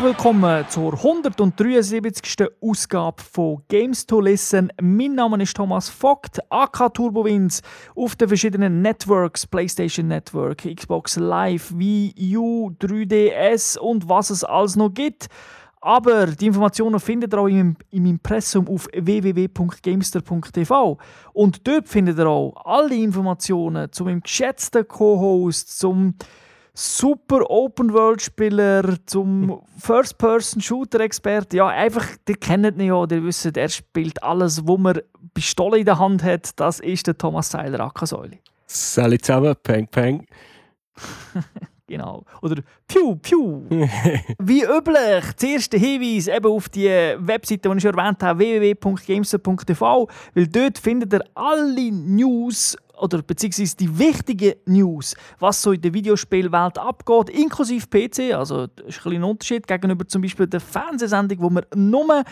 Herzlich willkommen zur 173. Ausgabe von Games to Listen. Mein Name ist Thomas Vogt, AK Turbowins auf den verschiedenen Networks, PlayStation Network, Xbox Live, Wii U, 3DS und was es alles noch gibt. Aber die Informationen findet ihr auch im, im Impressum auf www.gamester.tv. Und dort findet ihr auch alle Informationen zu meinem geschätzten Co-Host, zum super Open-World-Spieler, zum First-Person-Shooter-Experte. Ja, einfach, ihr kennt ihn ja, ihr wisst, er spielt alles, wo man Pistole in der Hand hat. Das ist der Thomas Seiler Ackersäule. Salut zusammen, Peng Peng. Genau. Oder Piu, Piu. Wie üblich, der Hinweis eben auf die Webseite, die ich schon erwähnt habe, www.gamester.tv, weil dort findet ihr alle News oder beziehungsweise die wichtigen News, was so in der Videospielwelt abgeht, inklusive PC. Also das ist ein kleiner Unterschied gegenüber zum Beispiel der Fernsehsendung, wo wir nur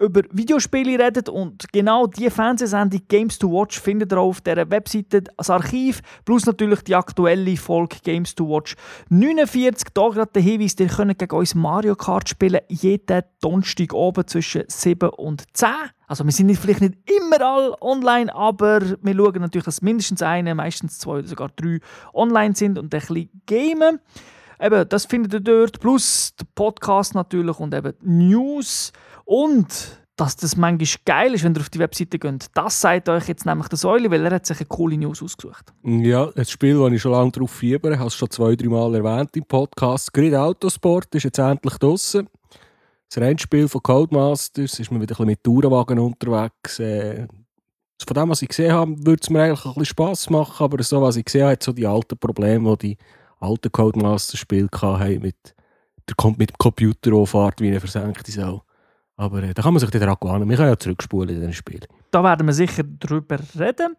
über Videospiele reden und genau die Fernsehsendung Games to Watch findet ihr auf dieser Webseite als Archiv, plus natürlich die aktuelle Folge Games to Watch 49. Da gerade der Hinweis, ihr könnt gegen uns Mario Kart spielen, jeden Donnerstag oben zwischen 7 und 10. Also wir sind vielleicht nicht immer all online, aber wir schauen natürlich, dass mindestens eine, meistens zwei oder sogar drei online sind und ein bisschen gamen. Eben, das findet ihr dort, plus der Podcast natürlich und eben News und dass das manchmal geil ist, wenn ihr auf die Webseite geht. Das sagt euch jetzt nämlich der Säule, weil er hat sich eine coole News ausgesucht. Ja, ein Spiel, das ich schon lange darauf fiebere, habe es schon zwei, drei Mal erwähnt im Podcast. Grid Autosport ist jetzt endlich draußen. Das Rennspiel von Codemasters ist man wieder ein mit Tourenwagen unterwegs. Äh, von dem, was ich gesehen habe, würde es mir eigentlich ein bisschen Spass machen, aber so, was ich gesehen habe, hat so die alten Probleme, die die alten Codemasters-Spiele hatten, mit, der kommt mit dem Computer auffahrt wie eine versenkte Sau. Aber äh, da kann man sich daran gewöhnen. Wir können ja zurückspulen in diesen Spielen. Da werden wir sicher drüber reden.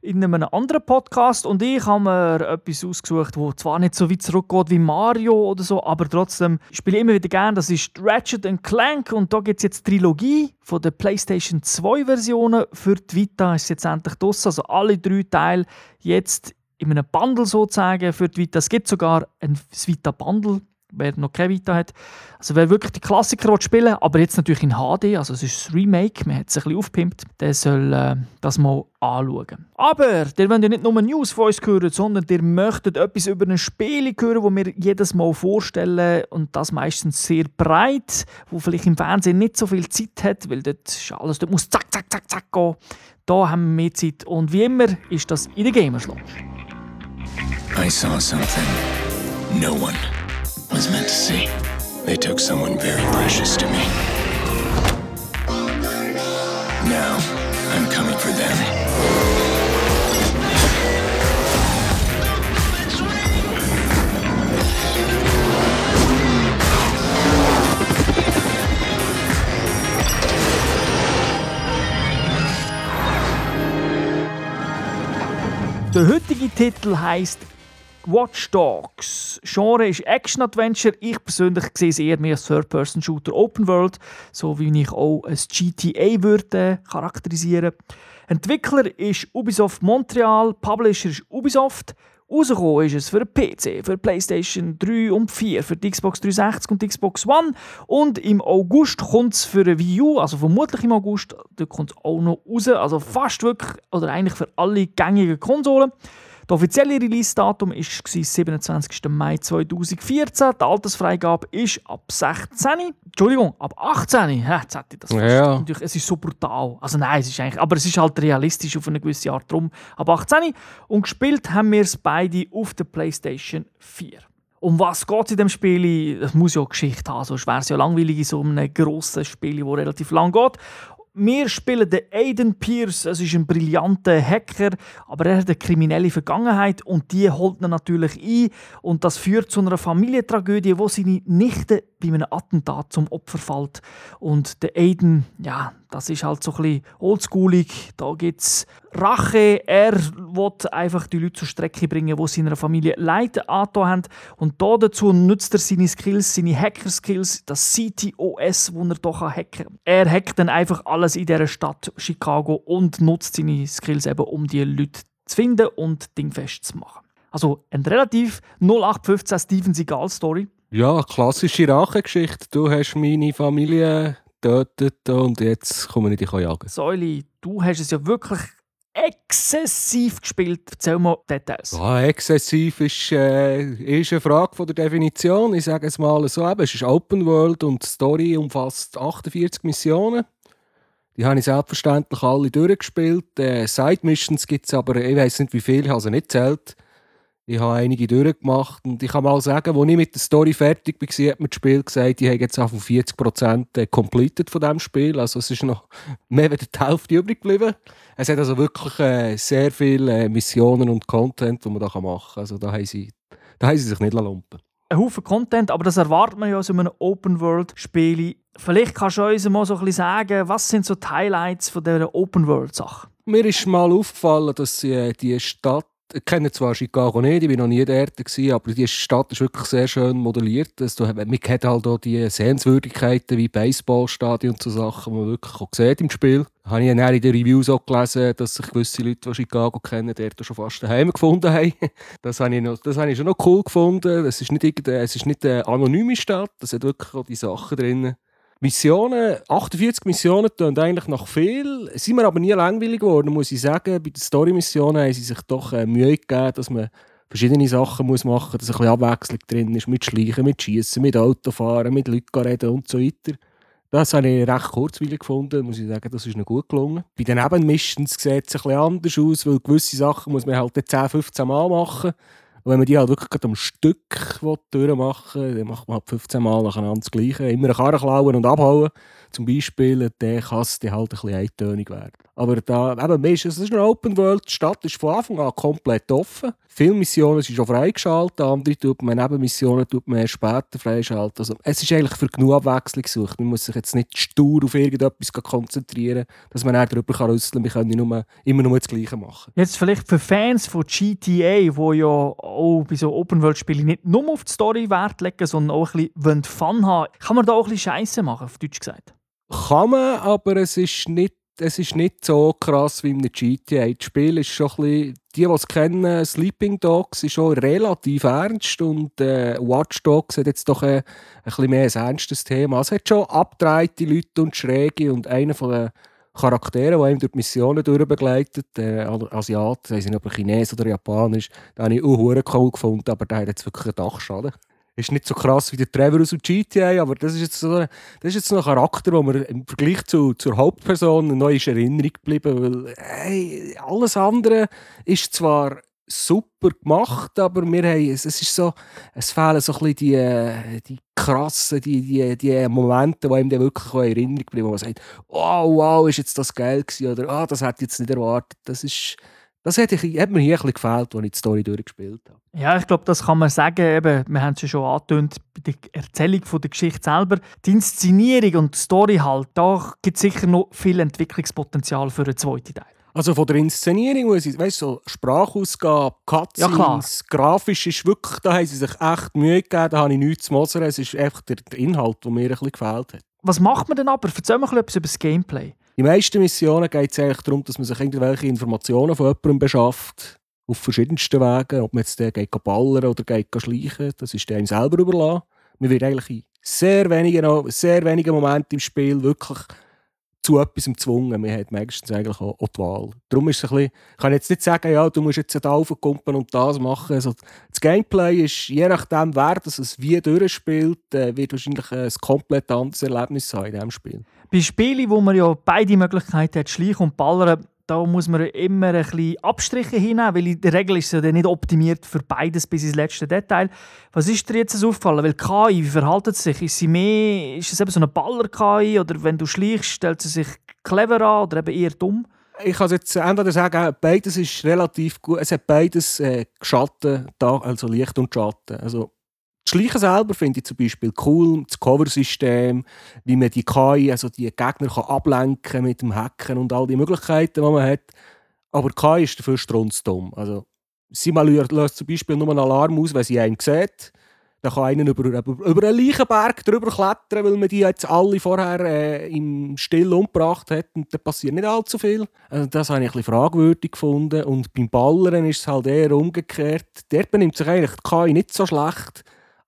In einem anderen Podcast. Und ich habe mir etwas ausgesucht, das zwar nicht so weit zurückgeht wie Mario oder so, aber trotzdem spiele ich immer wieder gerne. Das ist Ratchet Clank. Und da gibt es jetzt Trilogie von der PlayStation 2 Versionen. Für die Vita ist jetzt endlich draussen. Also alle drei Teile jetzt in einem Bundle sozusagen für die Vita. Es gibt sogar ein Vita Bundle wer noch keine Vita hat. Also wer wirklich die Klassiker spielen aber jetzt natürlich in HD, also es ist ein Remake, man hat es ein bisschen aufgepimpt, der soll äh, das mal anschauen. Aber ihr wollt ja nicht nur News von uns hören, sondern ihr möchtet etwas über ein Spiel hören, das wir jedes Mal vorstellen und das meistens sehr breit, wo vielleicht im Fernsehen nicht so viel Zeit hat, weil dort ist alles, dort muss zack, zack, zack, zack gehen. Da haben wir mehr Zeit und wie immer ist das in der Gamers Lounge. I saw something no one was meant to see. They took someone very precious to me. Now, I'm coming for them. Der heutige Titel heißt Watch Dogs. Genre ist Action-Adventure. Ich persönlich sehe es eher mehr als Third-Person-Shooter Open World, so wie ich auch ein GTA würde charakterisieren. Entwickler ist Ubisoft Montreal, Publisher ist Ubisoft. Rausgekommen ist es für PC, für PlayStation 3 und 4, für die Xbox 360 und die Xbox One. Und im August kommt es für eine Wii U, also vermutlich im August, da kommt es auch noch raus. Also fast wirklich, oder eigentlich für alle gängigen Konsolen. Das offizielle Release-Datum war 27. Mai 2014. Die Altersfreigabe ist ab 16. Entschuldigung, ab 18. Ja, jetzt hätte ich das ja. Natürlich, Es ist so brutal. Also nein, es ist eigentlich, aber es ist halt realistisch auf eine gewisse Art drum. Ab 18. Und gespielt haben wir es beide auf der PlayStation 4. Um was geht es in dem Spiel? Das muss ja eine Geschichte haben, sonst wäre es ja langweilig in so einem grossen Spiel, das relativ lang geht. Wir spielen den Aiden Pierce. Es ist ein brillanter Hacker, aber er hat eine kriminelle Vergangenheit und die holt ihn natürlich ein. Und das führt zu einer Familientragödie, wo seine Nichte bei einem Attentat zum Opfer fällt. Und der Aiden, ja, das ist halt so ein bisschen oldschoolig. Da gibt es Rache. Er will einfach die Leute zur Strecke bringen, die seiner Familie Leid angetan haben. Und da dazu nutzt er seine Skills, seine Hacker-Skills, das CTOS, das er doch hacken kann. Er hackt dann einfach alles in dieser Stadt Chicago und nutzt seine Skills eben, um die Leute zu finden und dingfest zu machen. Also eine relativ 0815 Steven Seagal-Story. Ja, klassische Rachegeschichte. Du hast meine Familie getötet und jetzt komme ich dich jagen. Säuli, du hast es ja wirklich exzessiv gespielt. Erzähl mal Details. Ja, exzessiv ist, äh, ist eine Frage von der Definition. Ich sage es mal so, eben, es ist Open World und die Story umfasst 48 Missionen. Die habe ich selbstverständlich alle durchgespielt. Äh, Side Missions gibt es aber, ich weiß nicht wie viele, ich habe sie nicht zählt. Ich habe einige durchgemacht und ich kann mal sagen, als ich mit der Story fertig war, hat mir das Spiel gesagt, ich habe jetzt auf 40% äh, completed von diesem Spiel. Also es ist noch mehr als die Hälfte übrig geblieben. Es hat also wirklich äh, sehr viele äh, Missionen und Content, die man da machen kann. Also da haben sie, da haben sie sich nicht lumpen ein Haufen Content, aber das erwartet man ja aus einem Open-World-Spiel. Vielleicht kannst du uns mal so ein bisschen sagen, was sind so die Highlights von dieser Open-World-Sache? Mir ist mal aufgefallen, dass äh, die Stadt kenne zwar Chicago nicht, ich war noch nie dort, gewesen, aber die Stadt ist wirklich sehr schön modelliert. Also, man kennt halt auch die Sehenswürdigkeiten wie Baseballstadion und so Sachen, die man wirklich auch sieht im Spiel. Habe ich dann in den Reviews auch gelesen, dass sich gewisse Leute, die Chicago kennen, dort schon fast daheim gefunden haben. Das habe ich, noch, das habe ich schon noch cool gefunden. Es ist nicht, ist nicht eine anonyme Stadt, es hat wirklich auch die Sachen drin Missionen, 48 Missionen tun eigentlich noch viel. Sind mir aber nie langweilig geworden, muss ich sagen. Bei den Story-Missionen haben sie sich doch äh, Mühe gegeben, dass man verschiedene Sachen muss machen muss, dass ein bisschen Abwechslung drin ist, mit Schleichen, mit Schießen, mit Autofahren, mit Leuten reden und so weiter. Das habe ich recht kurzweilig gefunden, muss ich sagen, das ist noch gut gelungen. Bei den Nebenmissions sieht es ein bisschen anders aus, weil gewisse Sachen muss man halt 10, 15 Mal machen. Und wenn man die halt wirklich am Stück durchmachen will, dann macht man halt 15 Mal nacheinander das Gleiche. Immer eine Karre klauen und abhauen, zum Beispiel, dann kann es halt ein bisschen eintönig werden. Aber da, eben, es ist eine Open World, die Stadt ist von Anfang an komplett offen. Viele Missionen sind schon freigeschaltet, andere tut man Nebenmissionen tut man erst später freischalten. Also, es ist eigentlich für genug Abwechslung gesucht. Man muss sich jetzt nicht stur auf irgendetwas konzentrieren, dass man darüber kann rüsteln kann. Wir können nur, immer nur das Gleiche machen. Jetzt vielleicht für Fans von GTA, die ja auch bei so Open-World-Spielen nicht nur auf die Story Wert legen, sondern auch ein bisschen Fun haben, kann man da auch ein bisschen Scheiße machen, auf Deutsch gesagt? Kann man, aber es ist nicht es ist nicht so krass wie in einem GTA. Das Spiel ist schon ein bisschen, die, die es kennen, Sleeping Dogs ist schon relativ ernst und äh, Watch Dogs hat jetzt doch ein, ein bisschen mehr ein ernstes Thema. Es hat schon abgedrehte Leute und Schräge und einer von den Charakteren, der ihm durch die Missionen durchbegleitet, der Asiat, sei es nicht ob er Chines oder Japanisch, den habe ich auch cool gefunden, aber der hat jetzt wirklich einen Dachschaden ist nicht so krass wie der Trevor aus dem GTA, aber das ist jetzt so, das ist jetzt so ein Charakter, wo mir im Vergleich zu, zur Hauptperson neu ist Erinnerung geblieben, weil hey, alles andere ist zwar super gemacht, aber wir haben, es, ist so, es fehlen so ein bisschen die, die krassen, die, die, die Momente, die dann wirklich in Erinnerung bleiben, wo man sagt, oh wow, ist jetzt das geil gewesen, oder ah, das hätte ich jetzt nicht erwartet, das ist das hat, ich, hat mir hier ein bisschen gefällt, als ich die Story durchgespielt habe. Ja, ich glaube, das kann man sagen. Eben, wir haben es ja schon angetönt bei der Erzählung von der Geschichte selber. Die Inszenierung und die Story halt, da gibt es sicher noch viel Entwicklungspotenzial für einen zweiten Teil. Also von der Inszenierung, muss ich, weißt, so Sprachausgabe, Cutscenes, ja, grafisch ist wirklich, da haben sie sich echt Mühe gegeben, da habe ich nichts zu mosern. Es ist einfach der, der Inhalt, der mir ein bisschen gefällt hat. Was macht man denn aber? Erzähl mal etwas über das Gameplay. Den meisten Missionen geht es eigentlich darum, dass man sich irgendwelche Informationen von jemandem beschafft. Auf verschiedensten Wegen. Ob man jetzt den geht ballern oder geht schleichen, das ist dem selber überlassen. Man wird eigentlich in sehr wenigen, sehr wenigen Momenten im Spiel wirklich zu etwas gezwungen. Man hat meistens eigentlich auch, die Wahl. Darum ist es ein bisschen, ich kann jetzt nicht sagen, ja, du musst jetzt da aufkumpen und das machen. Also, das Gameplay ist, je nachdem, wer das es wie durchspielt, äh, wird wahrscheinlich ein komplett anderes Erlebnis sein in diesem Spiel. Bei Spielen, wo man ja beide Möglichkeiten hat, Schleichen und Ballern, da muss man immer ein bisschen Abstriche hinnehmen, weil in der Regel ist es ja nicht optimiert für beides bis ins letzte Detail. Was ist dir jetzt aufgefallen? Weil KI, wie verhält es sich? Ist sie mehr, ist es eben so eine Baller-KI oder wenn du schleichst, stellt sie sich clever an oder eben eher dumm? Ich kann jetzt entweder sagen, beides ist relativ gut. Es hat beides äh, Schatten, also Licht und Schatten. Also Schleichen selber finde ich zum Beispiel cool, das Cover-System, wie man die KI, also die Gegner kann ablenken mit dem Hacken und all die Möglichkeiten, die man hat. Aber die KI ist dafür strunzdumm. Also, sie löst zum Beispiel nur einen Alarm aus, wenn sie einen sieht. Dann kann einer über, über, über einen Leichenberg drüber klettern, weil man die jetzt alle vorher äh, im Still umgebracht hat und da passiert nicht allzu viel. Also das habe ich ein fragwürdig gefunden. Und beim Ballern ist es halt eher umgekehrt. Dort benimmt sich eigentlich die KI nicht so schlecht.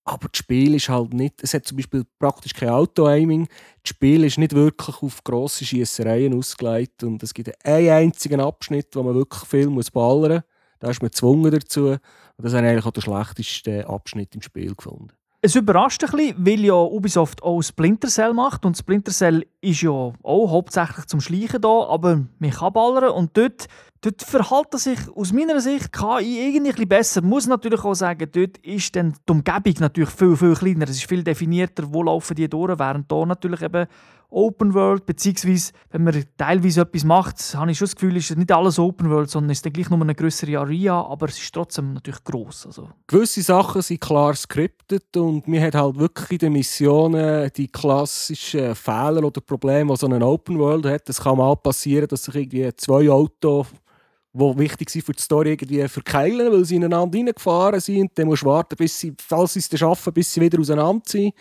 Aber das Spiel ist halt nicht, es hat zum Beispiel praktisch kein Auto-Aiming. Das Spiel ist nicht wirklich auf grosse Schiessereien ausgelegt und es gibt einen einzigen Abschnitt, wo man wirklich viel muss ballern muss. Da ist man gezwungen dazu. Und das ist eigentlich auch der schlechteste Abschnitt im Spiel gefunden. Es überrascht ein bisschen, weil ja Ubisoft auch Splinter Cell macht und Splinter Cell ist ja auch hauptsächlich zum Schleichen da, aber man kann ballern und dort, dort verhält er sich aus meiner Sicht KI irgendwie ein besser. Ich muss natürlich auch sagen, dort ist dann die Umgebung natürlich viel, viel kleiner. Es ist viel definierter, wo laufen die durch, während da natürlich eben Open World, beziehungsweise wenn man teilweise etwas macht, habe ich schon das Gefühl, ist nicht alles Open World, sondern es ist dann gleich nur eine größere Area, aber es ist trotzdem natürlich gross. Also. Gewisse Sachen sind klar skriptet und mir hat halt wirklich in den Missionen die klassischen Fehler oder Probleme, die so eine Open World hat. Es kann mal passieren, dass sich irgendwie zwei Autos die wichtig sind für die Story, irgendwie verkeilen, weil sie ineinander reingefahren sind. Dann musst du warten, bis sie, falls sie es schaffen, bis sie wieder auseinander sind.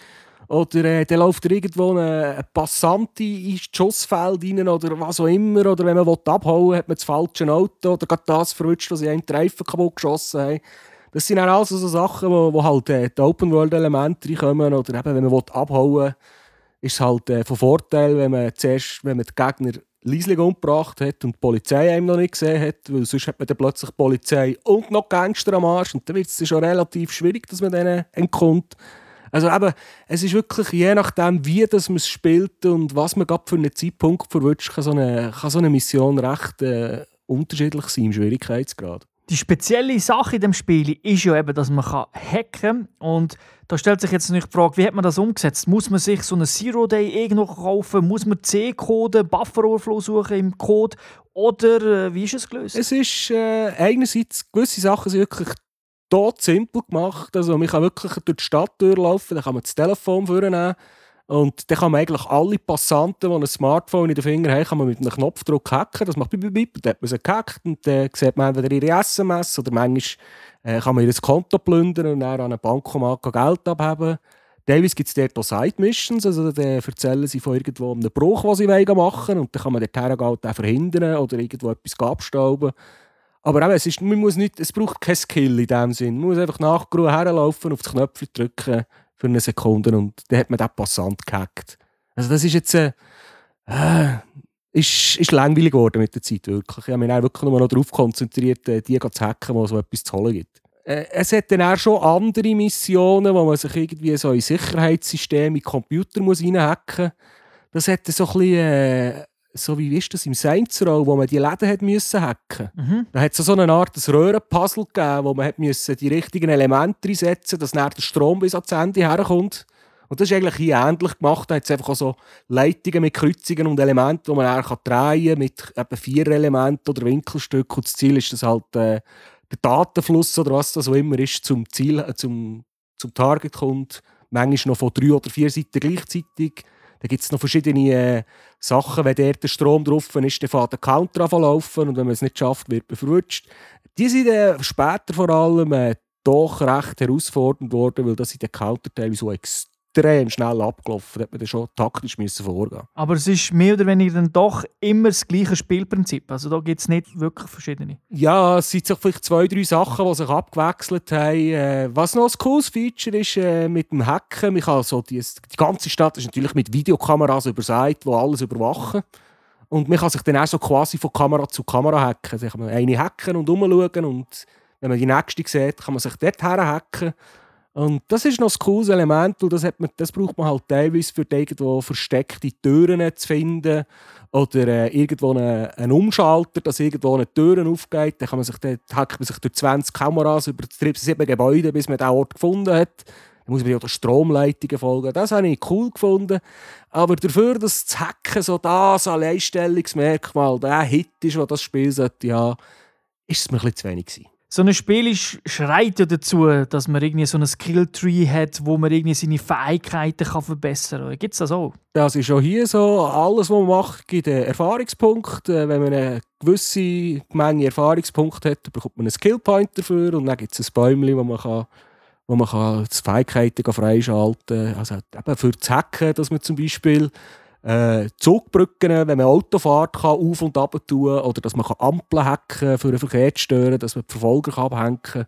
Oder äh, dann läuft irgendwo ein, Passant ins Schussfeld rein oder was auch immer. Oder wenn man abhauen will, hat man das falsche Auto oder gerade das verwünscht, dass sie einen Reifen kaputt geschossen haben. Das sind dann also so Sachen, wo, wo halt äh, die Open-World-Elemente reinkommen. Oder eben, wenn man abhauen will, ist es halt äh, von Vorteil, wenn man zuerst, wenn man den Gegner leislich umgebracht hat und die Polizei einem noch nicht gesehen hat, weil sonst hat man dann plötzlich die Polizei und noch Gangster am Arsch und dann wird es schon relativ schwierig, dass man denen entkommt. Also eben, es ist wirklich, je nachdem, wie das man es spielt und was man gerade für einen Zeitpunkt verwünscht, kann so eine, kann so eine Mission recht äh, unterschiedlich sein im Schwierigkeitsgrad. Die spezielle Sache in dem Spiel ist ja eben, dass man hacken kann. Und da stellt sich jetzt nicht die Frage, wie hat man das umgesetzt? Muss man sich so einen Zero-Day irgendwo kaufen? Muss man C-Code, Buffer-Overflow suchen im Code? Oder äh, wie ist es gelöst? Es ist äh, einerseits, gewisse Sachen sind wirklich tot simpel gemacht. Also man kann wirklich durch die Stadt durchlaufen, dann kann man das Telefon vornehmen und dann kann man eigentlich alle Passanten, die ein Smartphone in den Fingern haben, kann man mit einem Knopfdruck hacken. Das macht bip, bip, dann hat man sie gehackt und dann sieht man entweder ihre SMS oder manchmal äh, kann man ihr Konto plündern und dann an einen Bankomat Geld abheben. Teilweise gibt es dort auch Side-Missions, also dann erzählen sie von irgendwo einem Bruch, den sie machen wollen und dann kann man dort hergehen verhindern oder irgendwo etwas abstauben. Aber eben, es, ist, man muss nicht, es braucht kein Skill in dem Sinn. Man muss einfach nachgerufen herlaufen, auf die Knöpfe drücken für eine Sekunde und dann hat man den Passant gehackt. Also das ist jetzt... Äh, äh, ist, ist langweilig geworden mit der Zeit, wirklich. Ich habe mich wirklich nur noch darauf konzentriert, äh, die zu hacken, wo so etwas zu holen gibt. Äh, es hat dann auch schon andere Missionen, wo man sich irgendwie so in Sicherheitssysteme, in Computer muss reinhacken muss. Das hat so ein bisschen... So wie ist das im Saints Row, wo man die Läden hat müssen hacken. Mhm. Da hat es so eine Art Röhrenpuzzle gegeben, wo man hat müssen die richtigen Elemente einsetzen, dass dann der Strom bis ans Ende herkommt. Und das ist eigentlich hier ähnlich gemacht. Da hat es einfach auch so Leitungen mit Kreuzungen und Elementen, die man dann drehen kann, mit eben vier Elementen oder Winkelstücken. Und das Ziel ist, dass halt äh, der Datenfluss oder was das auch immer ist, zum Ziel, äh, zum, zum Target kommt. Manchmal noch von drei oder vier Seiten gleichzeitig dann gibt es noch verschiedene äh, Sachen, wenn der Strom drauf ist, dann fährt der Counter an laufen und wenn man es nicht schafft, wird man verrutscht. Die sind äh, später vor allem äh, doch recht herausfordernd worden, weil das in den Counter teilweise so extrem extrem schnell abgelaufen. Da hat man dann schon taktisch müssen vorgehen Aber es ist mehr oder weniger dann doch immer das gleiche Spielprinzip. Also da gibt es nicht wirklich verschiedene. Ja, es sind vielleicht zwei, drei Sachen, die sich abgewechselt haben. Äh, was noch ein cooles Feature ist äh, mit dem Hacken. Man kann so die, die ganze Stadt ist natürlich mit Videokameras überseit, die alles überwachen. Und man kann sich dann auch so quasi von Kamera zu Kamera hacken. Also kann man eine hacken und umschauen und wenn man die nächste sieht, kann man sich dort hacken und das ist noch ein cooles Element, und das, hat man, das braucht man halt teilweise für irgendwo versteckte Türen zu finden oder äh, irgendwo einen, einen Umschalter, dass irgendwo eine Tür aufgeht. Dann kann man sich, dann hackt man sich durch 20 Kameras über sieben Gebäude, bis man den Ort gefunden hat. Dann muss man ja der Stromleitungen folgen. Das habe ich cool gefunden. Aber dafür, dass das Hacken so das Alleinstellungsmerkmal, der Hit ist, was das Spiel sollte haben, ist es mir ein bisschen zu wenig gewesen so ein Spiel ist, schreit ja dazu, dass man irgendwie so ein Skilltree hat, wo man irgendwie seine Fähigkeiten kann verbessern kann. Gibt es das auch? Das ist auch hier so. Alles, was man macht, gibt einen Erfahrungspunkt. Äh, wenn man eine gewisse Menge Erfahrungspunkte hat, bekommt man einen Skillpoint dafür und dann gibt es ein Bäumchen, wo man kann wo man kann die Fähigkeiten freischalten kann. Also eben für das Hacken, dass man zum Beispiel äh, Zugbrücken, wenn man Auto fährt, kann auf und ab tun oder dass man Ampeln hacken für den Verkehr zu stören, dass man die Verfolger kann abhängen kann.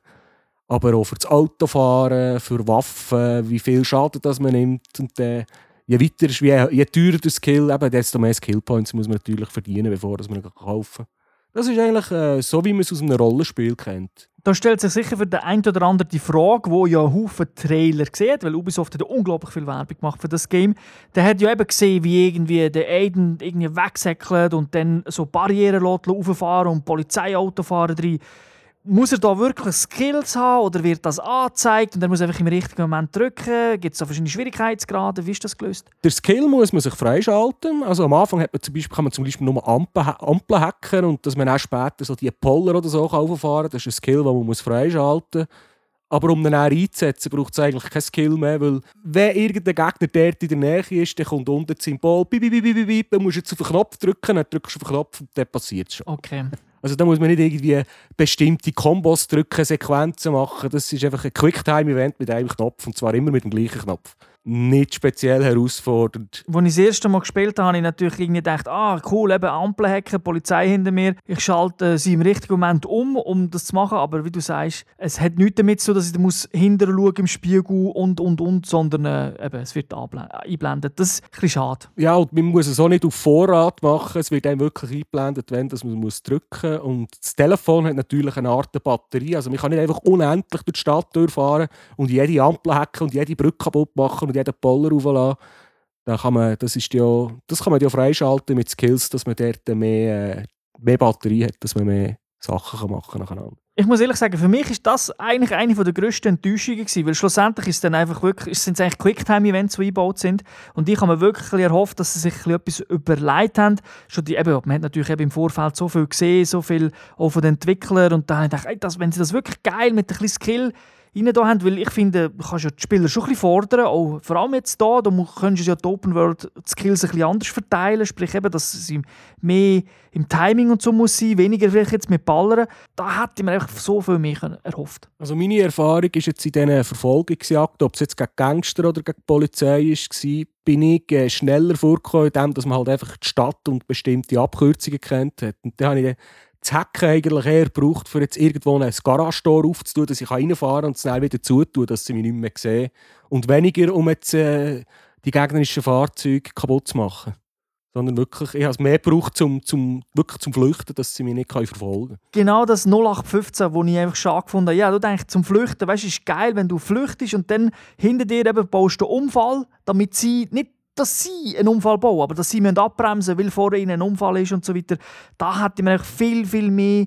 aber auch für das Autofahren, für Waffen, wie viel Schaden das man nimmt. Und äh, je weiter, je, je teurer der Skill, eben, desto mehr Skillpoints muss man natürlich verdienen, bevor man ihn kaufen kann. Das ist eigentlich äh, so, wie man es aus einem Rollenspiel kennt. Da stellt sich sicher für den einen oder anderen die Frage, wo ja Haufen Trailer sieht, weil Ubisoft hat unglaublich viel Werbung gemacht für das Game. Der hat ja eben gesehen, wie irgendwie der Aiden irgendwie wegsäckelt und dann so Barrieren rauffahren und Polizeiauto fahren drin muss er da wirklich Skills haben oder wird das angezeigt und er muss einfach im richtigen Moment drücken? Gibt es da verschiedene Schwierigkeitsgrade? Wie ist das gelöst? Der Skill muss man sich freischalten. Also am Anfang hat man zum Beispiel, kann man zum Beispiel nur Ampeln, hacken und dass man auch später so die Poller oder so rauffahren kann. Das ist ein Skill, den man muss freischalten muss. Aber um ihn dann einzusetzen, braucht es eigentlich kein Skill mehr, weil wenn irgendein Gegner dort in der Nähe ist, dann kommt unten das Symbol, bip, bip, bip, bip, dann musst jetzt auf den Knopf drücken, dann drückst du auf den Knopf und dann passiert es schon. Okay. Also da muss man nicht irgendwie bestimmte Kombos drücken, Sequenzen machen. Das ist einfach ein Quicktime-Event mit einem Knopf und zwar immer mit dem gleichen Knopf nicht speziell herausfordernd. Als ich das erste Mal gespielt habe, habe ich natürlich irgendwie gedacht, ah cool, eben Ampel hacken, Polizei hinter mir. Ich schalte sie im richtigen Moment um, um das zu machen. Aber wie du sagst, es hat nichts damit zu tun, dass ich muss hinterher schauen im Spiegel und, und, und, sondern äh, eben, es wird eingeblendet. Das ist ein bisschen schade. Ja, und man muss es auch nicht auf Vorrat machen. Es wird einem wirklich eingeblendet, wenn das man muss drücken muss. Und das Telefon hat natürlich eine Art Batterie. Also man kann nicht einfach unendlich durch die Stadt durchfahren und jede Ampel hacken und jede Brücke kaputt machen jeden Poller rauflassen. Dann kann man, das, ist ja, das kann man ja freischalten mit Skills, dass man dort mehr, äh, mehr Batterie hat, dass man mehr Sachen machen kann. Ich muss ehrlich sagen, für mich ist das eigentlich eine der grössten Enttäuschungen gewesen, weil schlussendlich ist dann einfach wirklich, sind es eigentlich Quicktime-Events, die eingebaut sind und ich habe mir wirklich erhofft, dass sie sich etwas überlegt haben. Schon die, eben, man hat natürlich eben im Vorfeld so viel gesehen, so viel auch von den Entwicklern und dann habe ich gedacht, ey, das, wenn sie das wirklich geil mit ein bisschen Skill rein da haben, weil ich finde, du kannst ja die Spieler schon ein bisschen fordern, auch vor allem jetzt hier, da könntest du ja die Open World Skills ein bisschen anders verteilen, sprich eben, dass sie mehr im Timing und so muss sein, weniger vielleicht jetzt mit Ballern. Da hätte mir einfach so viel mehr erhofft. Also meine Erfahrung ist jetzt in diesen Verfolgungsjagden, ob es jetzt gegen Gangster oder gegen Polizei war, bin ich äh, schneller vorgekommen, indem dass man halt einfach die Stadt und bestimmte Abkürzungen kennt hat. Und dann habe ich das Hacken eigentlich eher braucht, um jetzt irgendwo ein Garage-Tor aufzutun, dass ich reinfahren kann und es wieder zutun, dass sie mich nicht mehr sehen. Und weniger, um jetzt äh, die gegnerischen Fahrzeuge kaputt zu machen. Sondern wirklich, ich habe es mehr gebraucht, zum, zum, wirklich zum Flüchten, dass sie mich nicht verfolgen können. Genau das 0815, das ich einfach schade gefunden habe. Ja, du denkst, zum Flüchten, weißt, ist geil, wenn du flüchtest und dann hinter dir eben baust du einen Unfall, damit sie nicht dass sie einen Unfall bauen, aber dass sie abbremsen müssen, weil vor ihnen ein Unfall ist und so weiter, da hätte man viel, viel mehr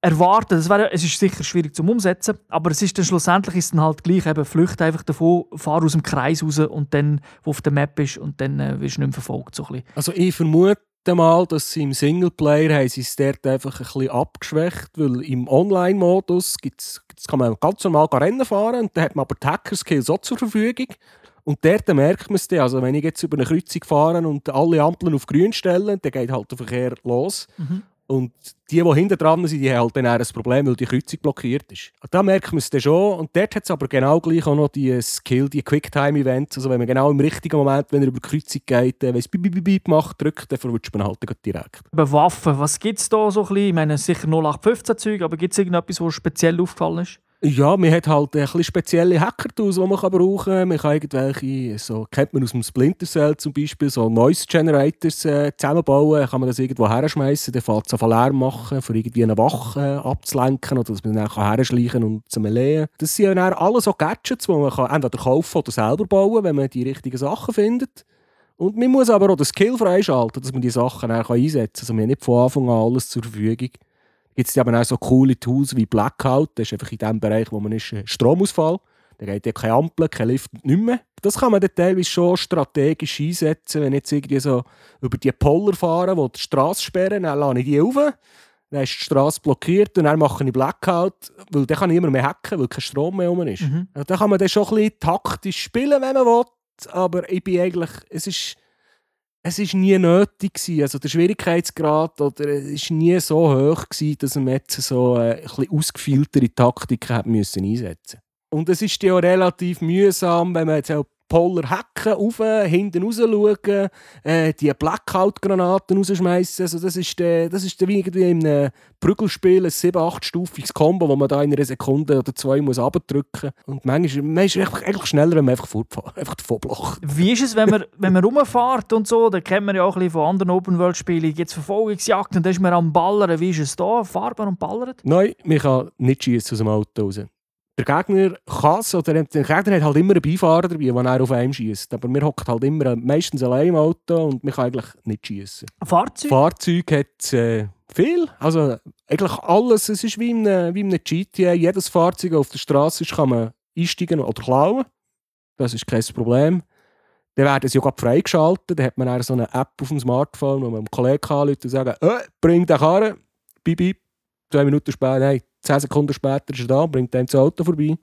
erwartet. Das wäre, es ist sicher schwierig zum Umsetzen, aber es ist dann schlussendlich ist dann halt gleich, eben flücht einfach davon, fahr aus dem Kreis raus und dann, wo auf der Map ist und dann äh, wirst du nicht mehr verfolgt. So also ich vermute mal, dass sie im Singleplayer haben sie es dort einfach ein bisschen abgeschwächt, weil im Online-Modus gibt's, kann man ganz normal Rennen fahren und dann hat man aber die Hacker-Skills auch zur Verfügung. Und dort merkt man es dann. Also wenn ich jetzt über eine Kreuzung fahre und alle Ampeln auf grün stelle, dann geht halt der Verkehr los. Mhm. Und die, die hinten dran sind, die haben halt dann ein Problem, weil die Kreuzung blockiert ist. Da merkt man es dann schon. Und dort hat es aber genau gleich auch noch die Skill, die Quicktime-Events. Also wenn man genau im richtigen Moment, wenn er über die Kreuzung geht, wenn es bip, bip, bip macht, drückt, dann verwutscht man halt direkt. Bei Waffen, was gibt es da so ein bisschen? Ich meine, sicher 0815 Zeug, aber gibt es irgendetwas, was speziell aufgefallen ist? Ja, man hat halt ein bisschen spezielle Hacker-Tools, die man brauchen kann. Man kann irgendwelche, so kennt man aus dem Splinter Cell zum Beispiel, so Noise Generators äh, zusammenbauen. Kann man das irgendwo herschmeißen, dann fällt es Lärm machen, für irgendwie eine Wache äh, abzulenken oder dass man dann herschleichen und zu meleen. Das sind ja dann alles so Gadgets, die man kann entweder kaufen oder selber bauen wenn man die richtigen Sachen findet. Und man muss aber auch den Skill freischalten, dass man die Sachen dann einsetzen kann. Also man hat nicht von Anfang an alles zur Verfügung gibt es aber auch so coole Tools wie Blackout. Das ist einfach in dem Bereich, wo man ist, äh, Stromausfall. Da geht ja keine Ampel, kein Lift, nicht mehr. Das kann man dann teilweise schon strategisch einsetzen, wenn ich jetzt irgendwie so über die Poller fahren, die die Straße sperren, dann lade ich die rauf, dann ist die Straße blockiert und dann mache ich Blackout, weil dann kann ich immer mehr hacken, weil kein Strom mehr rum ist. Mhm. Also da kann man dann schon ein bisschen taktisch spielen, wenn man will, aber ich bin eigentlich, es ist es war nie nötig. Gewesen. Also der Schwierigkeitsgrad oder, es war nie so hoch, gewesen, dass man jetzt so äh, ein ausgefilterte Taktiken hat müssen einsetzen Und es ist ja relativ mühsam, wenn man jetzt auch Poller hacken, rauf, hinten raus schauen, äh, die Blackout-Granaten rausschmeißen. Also das ist, äh, das ist wie irgendwie in einem Prügelspiel ein 7-8-stufiges Combo, wo man da in einer Sekunde oder zwei muss abdrücken Und manchmal man ist es eigentlich schneller, wenn man einfach fortfährt, einfach davon blocht. Wie ist es, wenn man, wenn man rumfährt und so? Da kennt man ja auch ein bisschen von anderen Open-World-Spielen. Jetzt Verfolgungsjagd und dann ist man am Ballern. Wie ist es da? Fahrt man und ballert? Nein, man kann nicht schießen aus dem Auto raus der Gegner kann oder der Gegner hat halt immer einen Beifahrer dabei, der er auf einem schießt. Aber wir hocken halt immer meistens allein im Auto und man kann eigentlich nicht schießen. Fahrzeug? Fahrzeug hat äh, viel. Also eigentlich alles. Es ist wie in wie in einem GTA. Jedes Fahrzeug auf der Straße ist, kann man einsteigen oder klauen. Das ist kein Problem. Dann werden sie ja gerade freigeschaltet. Dann hat man so eine App auf dem Smartphone, wo man einem Kollegen anruft und sagt, äh, bring den Karren, bip, bip. Zwei Minuten später, nein, zehn Sekunden später ist er da bringt einem das Auto vorbei.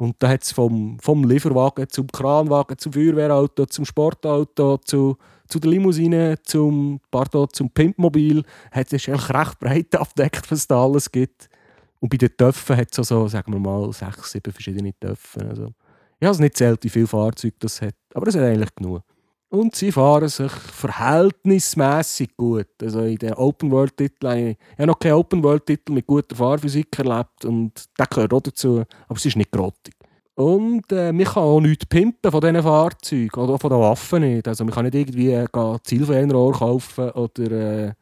Und da hat es vom, vom Lieferwagen zum Kranwagen, zum Feuerwehrauto, zum Sportauto, zu, zu der Limousine, zum, pardon, zum Pimpmobil, hat es eigentlich recht breit abdeckt, was da alles gibt. Und bei den Töpfen hat es so, sagen wir mal, sechs, sieben verschiedene Töpfe. Also, ich habe es nicht zählt, wie viele Fahrzeuge das hat, aber es hat eigentlich genug. Und sie fahren sich verhältnismäßig gut. Also in den Open-World-Titeln, ich habe noch keinen Open-World-Titel mit guter Fahrphysik erlebt und der gehört auch dazu, aber es ist nicht grottig. Und äh, man kann auch nichts pimpen von diesen Fahrzeugen oder von den Waffen nicht. Also man kann nicht irgendwie äh, Zielfernrohr kaufen oder äh,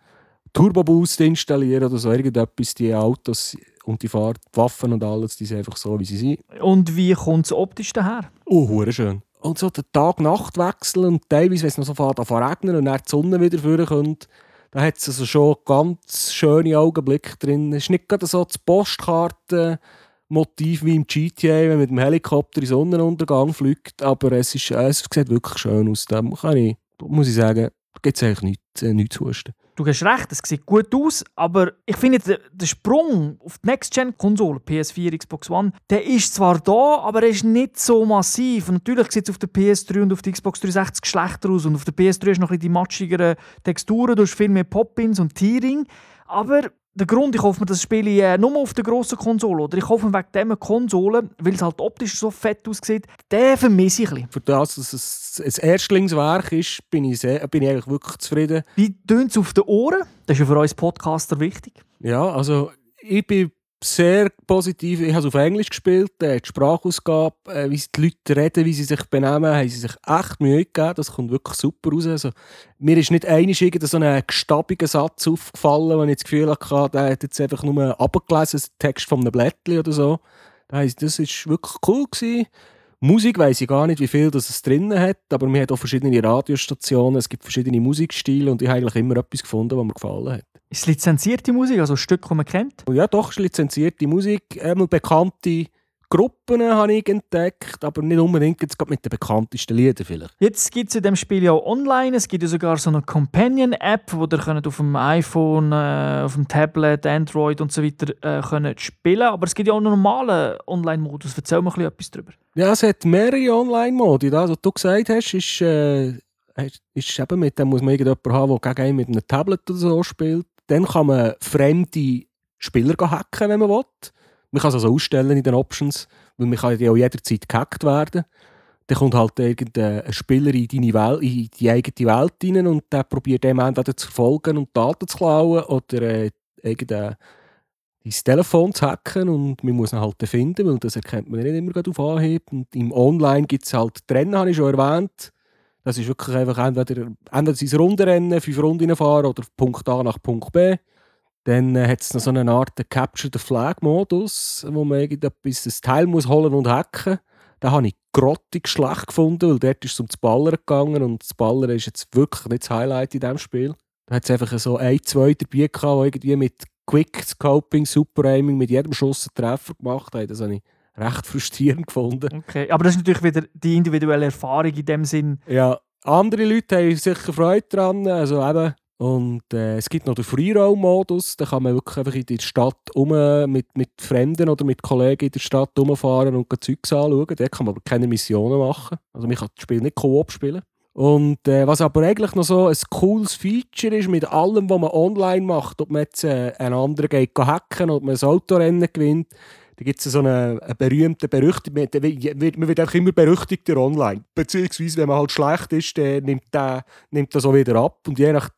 Turbo-Boost installieren oder so irgendetwas. Die Autos und die Waffen und alles, die sind einfach so, wie sie sind. Und wie kommt es optisch daher? Oh, schön und so der Tag-Nacht-Wechsel und teilweise, wenn es noch so fährt, regnen und dann die Sonne wieder vorkommt, da hat es also schon ganz schöne Augenblicke drin. Es ist nicht gerade so das Postkartenmotiv wie im GTA, wenn man mit dem Helikopter in Sonnenuntergang fliegt, aber es, ist, es sieht wirklich schön aus. Da kann ich, muss ich sagen, gibt es eigentlich nichts, äh, nichts zu husten du hast recht, es sieht gut aus, aber ich finde, der, Sprung auf die Next-Gen-Konsole, PS4, Xbox One, der ist zwar da, aber er ist nicht so massiv. Und natürlich sieht es auf der PS3 und auf der Xbox 360 schlechter aus. Und auf der PS3 hast du noch ein bisschen die matschigeren Texturen, du hast viel mehr Pop-Ins und Tearing. Aber der Grund, ich hoffe, das spiele ich äh, nur auf der grossen Konsole. Oder ich hoffe wegen dieser Konsole, weil es halt optisch so fett aussieht, den vermisse ich ein bisschen. Für das, dass es ein Erstlingswerk ist, bin ich, sehr, bin ich eigentlich wirklich zufrieden. Wie tönt es auf den Ohren? Das ist ja für uns Podcaster wichtig. Ja, also ich bin sehr positiv. Ich habe es auf Englisch gespielt, die Sprachausgabe, äh, wie die Leute reden, wie sie sich benehmen, haben sie sich echt Mühe gegeben. Das kommt wirklich super raus. Also, mir ist nicht einmal so ein gestabiger Satz aufgefallen, wo ich das Gefühl hatte, der hat jetzt einfach nur abgelesen, Text von einem Blättchen oder so. Das war wirklich cool. Gewesen. Musik weiß ich gar nicht, wie viel das es drin hat, aber wir haben auch verschiedene Radiostationen, es gibt verschiedene Musikstile und ich habe eigentlich immer etwas gefunden, was mir gefallen hat. Ist es lizenzierte Musik, also ein Stück, das man kennt? Ja, doch, es ist lizenzierte Musik. Einmal bekannte Gruppen habe ich entdeckt, aber nicht unbedingt jetzt mit den bekanntesten Liedern vielleicht. Jetzt gibt es in dem Spiel ja auch online. Es gibt ja sogar so eine Companion-App, wo ihr auf dem iPhone, äh, auf dem Tablet, Android und so weiter äh, könnt spielen Aber es gibt ja auch einen normalen Online-Modus. Erzähl mal etwas darüber. Ja, es hat mehrere Online-Modi. Das, was du gesagt hast, ist, äh, ist eben mit dem muss man irgendjemanden haben, der gegen einen mit einem Tablet oder so spielt. Dann kann man fremde Spieler hacken, wenn man will. Man kann es also ausstellen in den Options, weil man kann ja auch jederzeit gehackt werden. Dann kommt halt irgendein Spieler in, deine Welt, in die eigene Welt rein und der probiert dem entweder zu folgen und Daten zu klauen oder äh, irgendein ins Telefon zu hacken und man muss ihn halt finden, weil das erkennt man nicht immer auf Anhieb. Und im Online gibt es halt Trennen, habe ich schon erwähnt. Das ist wirklich einfach entweder, entweder sein Rundenrennen, fünf Runden fahren oder Punkt A nach Punkt B. Dann äh, hat es noch so eine Art Capture the Flag Modus, wo man irgendetwas, das Teil muss holen und hacken. Da habe ich grottig schlecht gefunden, weil dort ist es um das Ballern gegangen und das Ballern ist jetzt wirklich nicht das Highlight in diesem Spiel. Da hat es einfach so ein, zwei dabei gehabt, die irgendwie mit Quick Scoping, Super Aiming mit jedem Schuss einen Treffer gemacht haben. Das habe ich recht frustrierend gefunden. Okay, aber das ist natürlich wieder die individuelle Erfahrung in dem Sinn. Ja, andere Leute haben sicher Freude daran. Also eben, und äh, es gibt noch den Freeroam-Modus. Da kann man wirklich einfach in der Stadt um, mit, mit Fremden oder mit Kollegen in der Stadt rumfahren und Zeugs anschauen. Da kann man aber keine Missionen machen. Also man kann das Spiel nicht Koop spielen. Und äh, was aber eigentlich noch so ein cooles Feature ist, mit allem, was man online macht, ob man jetzt äh, einen anderen geht hacken oder man ein Autorennen gewinnt, Da gibt es so einen, einen berühmten, berüchtigten, man wird einfach immer berüchtigter online. Beziehungsweise, wenn man halt schlecht ist, dann nimmt der, nimmt das auch wieder ab. Und je nach,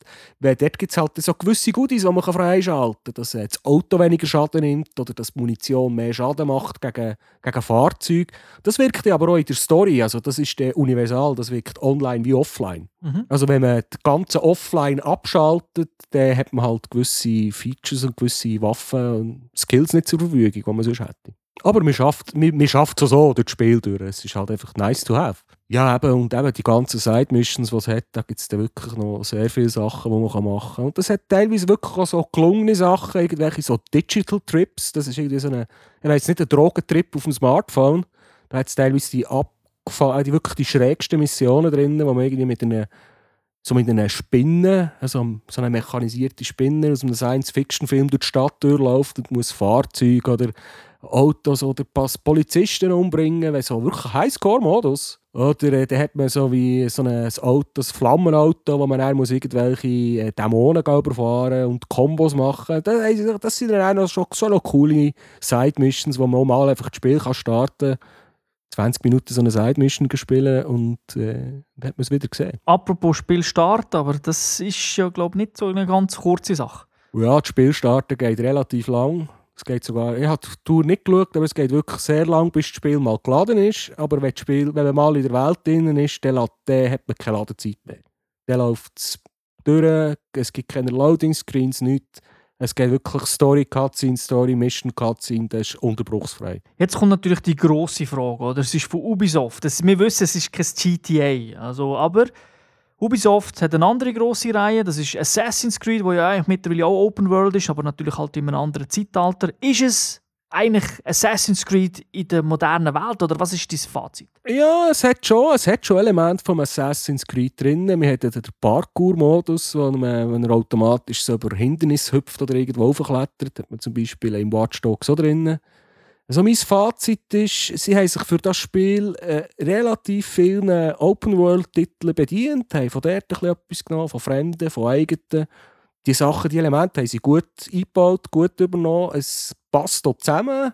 dort gibt es halt so gewisse Goodies, die man freischalten kann. Dass das Auto weniger Schaden nimmt oder dass die Munition mehr Schaden macht gegen, gegen Fahrzeuge. Das wirkt ja aber auch in der Story. Also das ist der universal, das wirkt online wie offline. Mhm. Also wenn man das ganze Offline abschaltet, dann hat man halt gewisse Features und gewisse Waffen und Skills nicht zur Verfügung, die man sonst hätte. Aber man schafft, man, man schafft es so durch das Spiel durch. Es ist halt einfach nice to have. Ja, eben, und eben die ganzen Side-Missions, die es hat, da gibt es wirklich noch sehr viele Sachen, die man machen kann. Und das hat teilweise wirklich auch so gelungene Sachen, irgendwelche so Digital Trips. Das ist irgendwie so eine, ich weiß nicht, ein Drogentrip auf dem Smartphone. Da hat es teilweise die, abgefahren, die wirklich die schrägsten Missionen drin, wo man irgendwie mit einer so mit einer Spinne, also so eine mechanisierte Spinne aus einem Science-Fiction-Film durch die Stadt durchläuft und muss Fahrzeuge oder Autos oder Polizisten umbringen, weil so wirklich Highscore-Modus. Oder äh, dann hat man so wie so ein Auto, ein Flammenauto, wo man dann muss irgendwelche äh, Dämonen überfahren und Kombos machen. Das, das sind dann auch schon so noch coole Side-Missions, wo man mal einfach das Spiel kann starten kann 20 Minuten so eine Side-Mission gespielt und äh, dann hat man es wieder gesehen. Apropos Spielstart, aber das ist ja, glaube ich, nicht so eine ganz kurze Sache. Ja, das Spielstarten geht relativ lang. Es geht sogar, ich habe die Tour nicht geschaut, aber es geht wirklich sehr lang, bis das Spiel mal geladen ist. Aber wenn, Spiel, wenn man mal in der Welt drin ist, dann, dann hat man keine Ladezeit mehr. Dann läuft es durch, es gibt keine Loading-Screens, nichts. Es geht wirklich Story Cutscene, Story Mission Cutscene, das ist unterbruchsfrei. Jetzt kommt natürlich die grosse Frage, oder? Es ist von Ubisoft. Das, wir wissen, es ist kein GTA, also, aber Ubisoft hat eine andere grosse Reihe, das ist Assassin's Creed, wo ja eigentlich mittlerweile auch Open World ist, aber natürlich halt in einem anderen Zeitalter. Ist es eigentlich Assassin's Creed in der modernen Welt oder was ist dein Fazit? Ja, es hat schon, es hat schon Elemente vom Assassin's Creed drin. Wir haben den Parkour-Modus, wo man, wenn er automatisch so über Hindernisse hüpft oder irgendwo aufklettert, hat man zum Beispiel im Watch Dogs so drin. Also mein Fazit ist, sie haben sich für das Spiel äh, relativ vielen Open-World-Titeln bedient, haben von dort etwas genommen, von Fremden, von eigenen die Sachen, die Elemente haben sie gut eingebaut, gut übernommen. Es passt dort zusammen.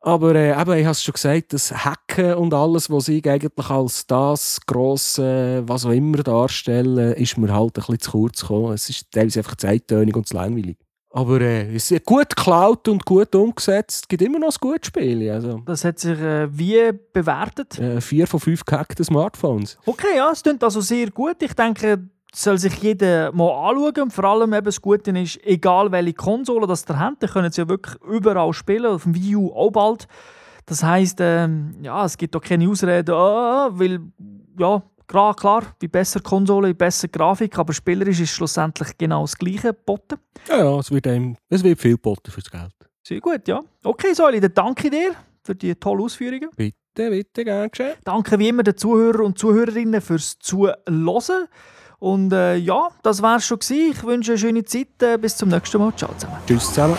Aber äh, eben, ich habe es schon gesagt, das Hacken und alles, was ich eigentlich als das grosse, was auch immer darstellen, ist mir halt ein bisschen zu kurz gekommen. Es ist teilweise einfach zeitönig und zu langweilig. Aber äh, es ist gut geklaut und gut umgesetzt. Es gibt immer noch ein gutes Spiel. Also. Das hat sich äh, wie bewertet? Äh, vier von fünf gehackten Smartphones. Okay, ja, es klingt also sehr gut. Ich denke, soll sich jeder mal anschauen. vor allem eben das Gute ist, egal welche Konsole das ihr habt, dann können sie ja wirklich überall spielen, auf dem Wii U auch bald. Das heisst, ähm, ja, es gibt auch keine Ausreden, oh, weil, ja, klar, klar, wie besser Konsole, wie besser Grafik, aber spielerisch ist schlussendlich genau das Gleiche geboten. Ja, ja, es wird, einem, es wird viel geboten fürs Geld. Sehr gut, ja. Okay, Säuli, dann danke dir für die tollen Ausführungen. Bitte, bitte, gerne geschehen. Danke wie immer den Zuhörern und Zuhörerinnen fürs Zuhören. Und äh, ja, das war schon gewesen. Ich wünsche eine schöne Zeit. Äh, bis zum nächsten Mal. Ciao zusammen. Tschüss zusammen.